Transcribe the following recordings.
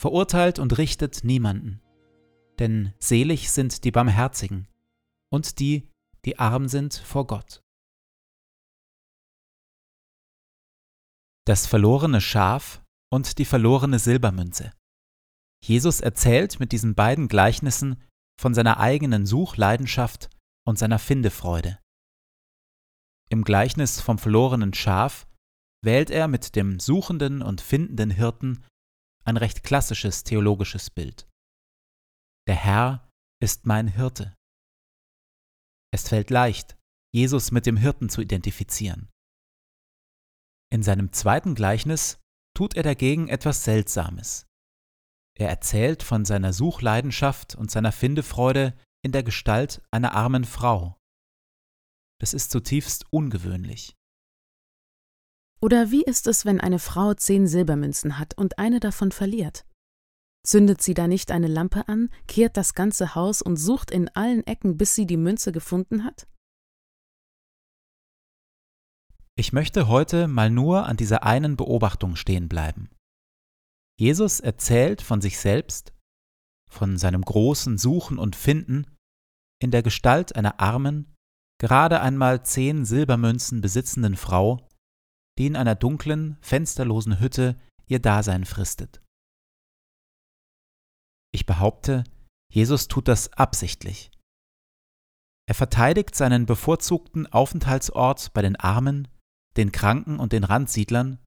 verurteilt und richtet niemanden. Denn selig sind die Barmherzigen und die, die arm sind vor Gott. Das verlorene Schaf und die verlorene Silbermünze. Jesus erzählt mit diesen beiden Gleichnissen von seiner eigenen Suchleidenschaft und seiner Findefreude. Im Gleichnis vom verlorenen Schaf wählt er mit dem suchenden und findenden Hirten ein recht klassisches theologisches Bild. Der Herr ist mein Hirte. Es fällt leicht, Jesus mit dem Hirten zu identifizieren. In seinem zweiten Gleichnis tut er dagegen etwas Seltsames. Er erzählt von seiner Suchleidenschaft und seiner Findefreude in der Gestalt einer armen Frau. Das ist zutiefst ungewöhnlich. Oder wie ist es, wenn eine Frau zehn Silbermünzen hat und eine davon verliert? Zündet sie da nicht eine Lampe an, kehrt das ganze Haus und sucht in allen Ecken, bis sie die Münze gefunden hat? Ich möchte heute mal nur an dieser einen Beobachtung stehen bleiben. Jesus erzählt von sich selbst, von seinem großen Suchen und Finden in der Gestalt einer armen, gerade einmal zehn Silbermünzen besitzenden Frau, die in einer dunklen, fensterlosen Hütte ihr Dasein fristet. Ich behaupte, Jesus tut das absichtlich. Er verteidigt seinen bevorzugten Aufenthaltsort bei den Armen, den Kranken und den Randsiedlern,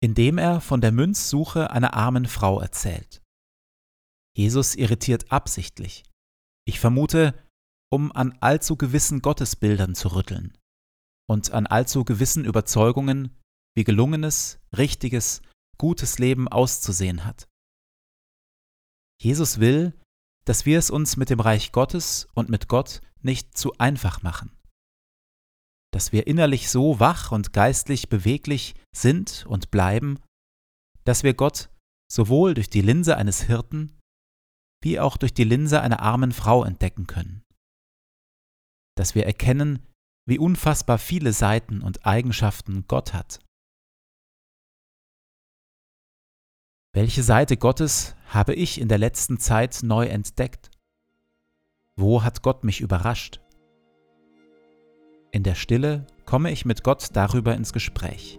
indem er von der Münzsuche einer armen Frau erzählt. Jesus irritiert absichtlich. Ich vermute, um an allzu gewissen Gottesbildern zu rütteln und an allzu gewissen Überzeugungen, wie gelungenes, richtiges, gutes Leben auszusehen hat. Jesus will, dass wir es uns mit dem Reich Gottes und mit Gott nicht zu einfach machen. Dass wir innerlich so wach und geistlich beweglich sind und bleiben, dass wir Gott sowohl durch die Linse eines Hirten wie auch durch die Linse einer armen Frau entdecken können. Dass wir erkennen, wie unfassbar viele Seiten und Eigenschaften Gott hat. Welche Seite Gottes habe ich in der letzten Zeit neu entdeckt? Wo hat Gott mich überrascht? In der Stille komme ich mit Gott darüber ins Gespräch.